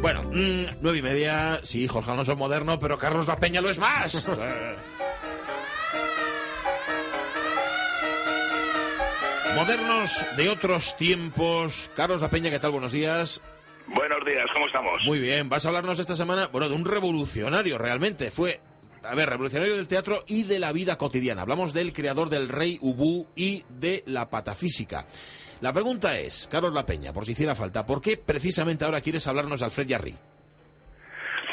Bueno, mm, nueve y media, sí, Jorge Alonso es moderno, pero Carlos La Peña lo es más. Modernos de otros tiempos. Carlos La Peña, ¿qué tal? Buenos días. Buenos días, ¿cómo estamos? Muy bien, vas a hablarnos esta semana, bueno, de un revolucionario realmente. Fue, a ver, revolucionario del teatro y de la vida cotidiana. Hablamos del creador del Rey Ubú y de la patafísica. La pregunta es, Carlos La Peña, por si hiciera falta, ¿por qué precisamente ahora quieres hablarnos de Alfred Jarry?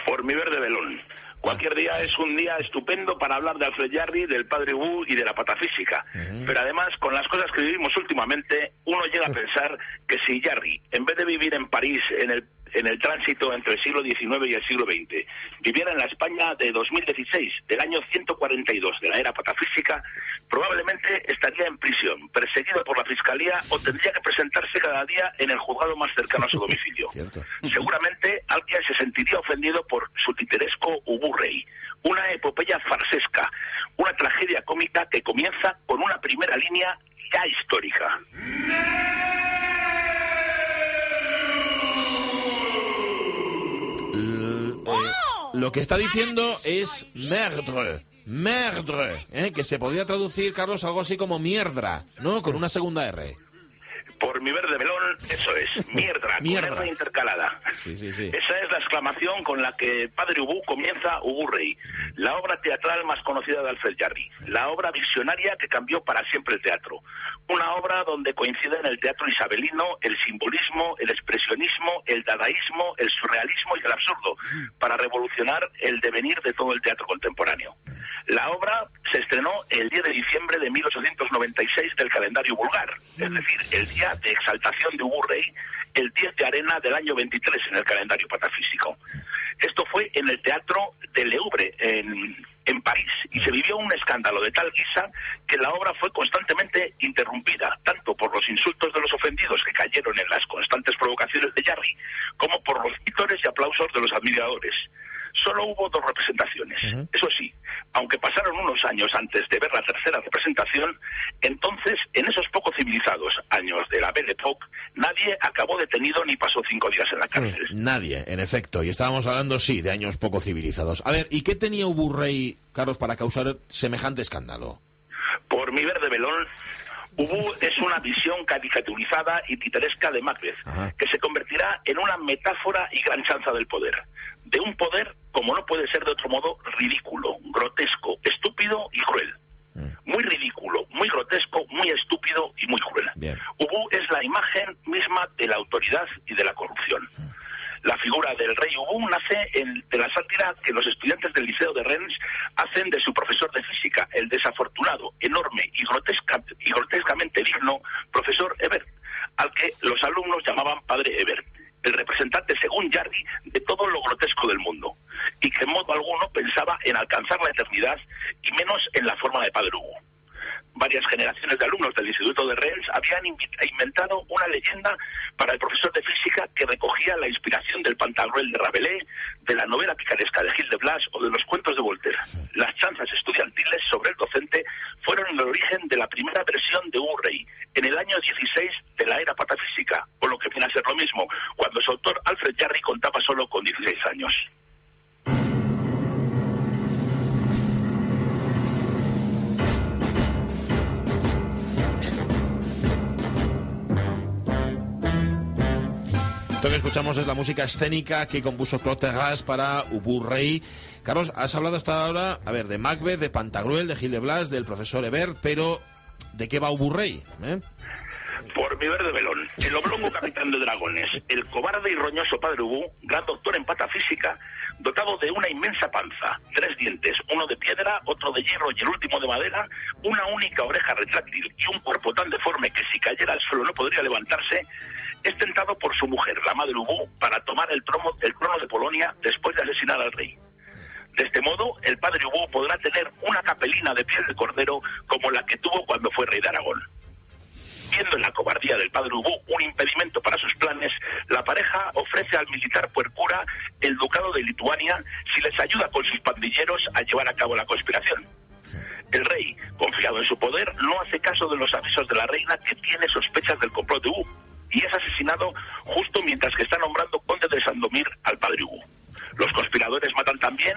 Por mi verde velón. Cualquier día es un día estupendo para hablar de Alfred Jarry, del padre Wu y de la patafísica. Pero además, con las cosas que vivimos últimamente, uno llega a pensar que si Jarry, en vez de vivir en París en el en el tránsito entre el siglo XIX y el siglo XX, viviera en la España de 2016, del año 142 de la era patafísica, probablemente estaría en prisión, perseguido por la Fiscalía o tendría que presentarse cada día en el juzgado más cercano a su domicilio. Seguramente alguien se sentiría ofendido por su titeresco Ubu Rey, una epopeya farsesca, una tragedia cómica que comienza con una primera línea ya histórica. Lo que está diciendo es merdre. Merdre, ¿eh? que se podría traducir, Carlos, algo así como mierdra, ¿no? Con una segunda R. Por mi verde melón, eso es, mierda, mierda. con intercalada. Sí, sí, sí. Esa es la exclamación con la que Padre Ubu comienza Ubu Rey, la obra teatral más conocida de Alfred Jarry, la obra visionaria que cambió para siempre el teatro. Una obra donde coinciden el teatro isabelino, el simbolismo, el expresionismo, el dadaísmo, el surrealismo y el absurdo, para revolucionar el devenir de todo el teatro contemporáneo. La obra se estrenó el 10 de diciembre de 1896 del calendario vulgar, es decir, el día de exaltación de Ubu Rey, el 10 de arena del año 23 en el calendario patafísico. Esto fue en el Teatro de Leuvre, en, en París, y se vivió un escándalo de tal guisa que la obra fue constantemente interrumpida, tanto por los insultos de los ofendidos que cayeron en las constantes provocaciones de Jarry, como por los vítores y aplausos de los admiradores solo hubo dos representaciones. Eso sí, aunque pasaron unos años antes de ver la tercera representación, entonces, en esos poco civilizados años de la Belle Époque, nadie acabó detenido ni pasó cinco días en la cárcel. nadie, en efecto. Y estábamos hablando, sí, de años poco civilizados. A ver, ¿y qué tenía Uburrey, Carlos, para causar semejante escándalo? Por mi verde velón, Ubu es una visión caricaturizada y titeresca de Macbeth, que se convertirá en una metáfora y gran chanza del poder. De un poder, como no puede ser de otro modo, ridículo, grotesco, estúpido y cruel. Mm. Muy ridículo, muy grotesco, muy estúpido y muy cruel. Ubu es la imagen misma de la autoridad y de la corrupción. Mm. La figura del rey Ubun nace de la sátira que los estudiantes del Liceo de Rennes hacen de su profesor de física, el desafortunado, enorme y, y grotescamente digno profesor Ebert, al que los alumnos llamaban Padre Ebert, el representante, según todo del mundo, y que en modo alguno pensaba en alcanzar la eternidad y menos en la forma de Padre Hugo varias generaciones de alumnos del Instituto de Rennes habían inventado una leyenda para el profesor de física que recogía la inspiración del Pantagruel de Rabelais, de la novela picaresca de Gil de Blas o de los cuentos de Voltaire. Las chanzas estudiantiles sobre el docente fueron el origen de la primera versión de Urrey en el año 16 de la era patafísica, o lo que viene a ser lo mismo, cuando su autor Alfred Jarry contaba solo con 16 años. Lo que escuchamos es la música escénica que compuso Claude Terras para Ubu Rey. Carlos, has hablado hasta ahora, a ver, de Macbeth, de Pantagruel, de Gil de Blas, del profesor Ebert, pero ¿de qué va Ubu Rey? Eh? Por mi verde velón, el oblongo capitán de dragones, el cobarde y roñoso padre Ubu, gran doctor en patafísica, dotado de una inmensa panza, tres dientes, uno de piedra, otro de hierro y el último de madera, una única oreja retráctil y un cuerpo tan deforme que si cayera al suelo no podría levantarse, es tentado por su mujer, la madre Hugo, para tomar el trono, el trono de Polonia después de asesinar al rey. De este modo, el padre Hugo podrá tener una capelina de piel de cordero como la que tuvo cuando fue rey de Aragón. Viendo en la cobardía del padre Hugo un impedimento para sus planes, la pareja ofrece al militar puercura el ducado de Lituania si les ayuda con sus pandilleros a llevar a cabo la conspiración. El rey, confiado en su poder, no hace caso de los avisos de la reina que tiene sospechas del complot de Hugo y es asesinado justo mientras que está nombrando conde de Sandomir al padre Hugo. Los conspiradores matan también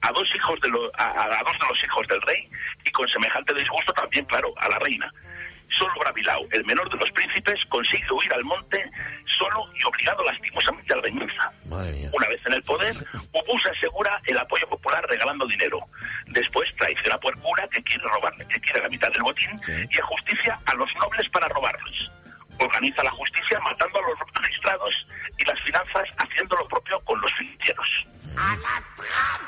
a dos hijos de a, dos de los hijos del rey y con semejante disgusto también, claro, a la reina. Solo Bravilao, el menor de los príncipes, consigue huir al monte solo y obligado lastimosamente a la venganza. Una vez en el poder, Ubu se asegura el apoyo popular regalando dinero. Después traiciona por cura que quiere robar, que quiere la mitad del botín y ajusticia a los nobles para robarles organiza la justicia matando a los magistrados y las finanzas haciendo lo propio con los financieros. ¡A la trappe,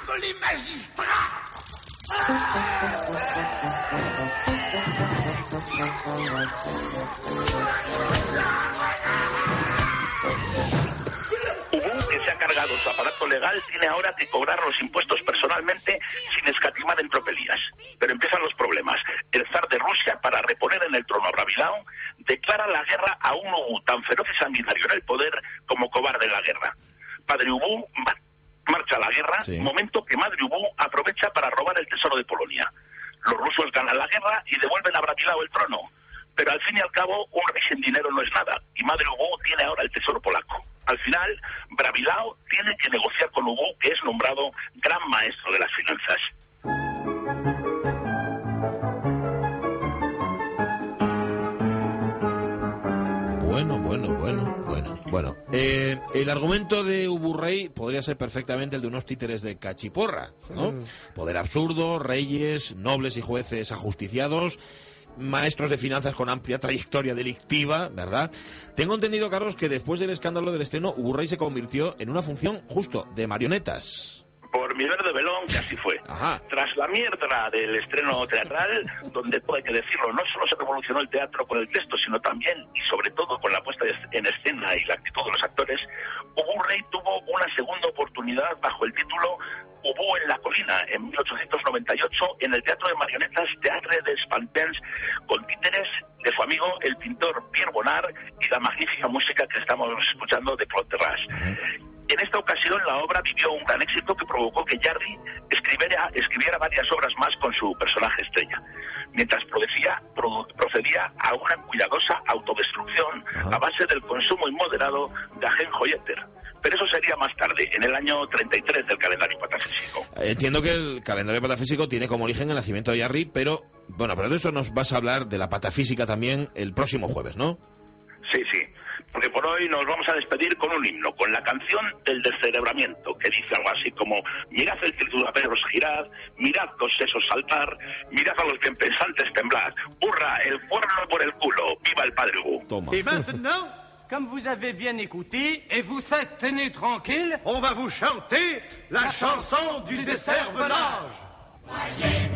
que se ha cargado su aparato legal, tiene ahora que cobrar los impuestos personalmente sin escatimar en tropelías. Pero empiezan los problemas. El zar de Rusia, para reponer en el trono a Bravilao, declara la guerra a un Ubu tan feroz y sanguinario en el poder como cobarde en la guerra. Padre Ubu marcha a la guerra, momento que Madre Ubu aprovecha para robar el tesoro de Polonia. Los rusos ganan la guerra y devuelven a Bravilao el trono. Pero al fin y al cabo, un rey sin dinero no es nada, y Madre Ubu tiene ahora el tesoro polaco. Al final, Bravilao tiene que negociar con Ubu, que es nombrado gran maestro de las finanzas. Bueno, bueno, bueno, bueno. Eh, el argumento de Uburrey podría ser perfectamente el de unos títeres de cachiporra, ¿no? Mm. Poder absurdo, reyes, nobles y jueces ajusticiados maestros de finanzas con amplia trayectoria delictiva, ¿verdad? Tengo entendido, Carlos, que después del escándalo del estreno, Uburrey se convirtió en una función justo de marionetas por mi verde velón, que así fue. Tras la mierda del estreno teatral, donde todo hay que decirlo, no solo se revolucionó el teatro con el texto, sino también y sobre todo con la puesta en escena y la actitud de los actores, Uburrey tuvo una segunda oportunidad bajo el título Hubo en la colina en 1898 en el Teatro de Marionetas Teatre de Spantens con títeres de su amigo el pintor Pierre Bonnard y la magnífica música que estamos escuchando de Claude esta ocasión la obra vivió un gran éxito que provocó que Jarry escribiera, escribiera varias obras más con su personaje estrella, mientras procedía, procedía a una cuidadosa autodestrucción a base del consumo inmoderado de ajenjo y éter pero eso sería más tarde, en el año 33 del calendario patafísico. Entiendo que el calendario patafísico tiene como origen el nacimiento de Yarri, pero bueno, pero de eso nos vas a hablar de la patafísica también el próximo jueves, ¿no? Sí, sí. Porque por hoy nos vamos a despedir con un himno, con la canción del descerebramiento, que dice algo así como: Mirad el trituradero girad, mirad los sesos saltar, mirad a los bien pensantes temblar, hurra, el cuerno por el culo, viva el padre Hugo. Toma. Comme vous avez bien écouté et vous êtes tenu tranquille, on va vous chanter la, chanson du desservenage. Voyez,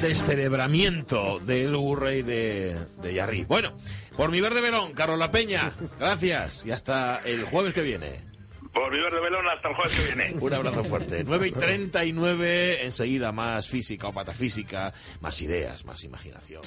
Del descerebramiento del Urrey de, de Yarri. Bueno. Por mi verde velón, Carlos La Peña, gracias y hasta el jueves que viene. Por mi verde velón, hasta el jueves que viene. Un abrazo fuerte. 9 y 39, enseguida más física o patafísica, más ideas, más imaginación.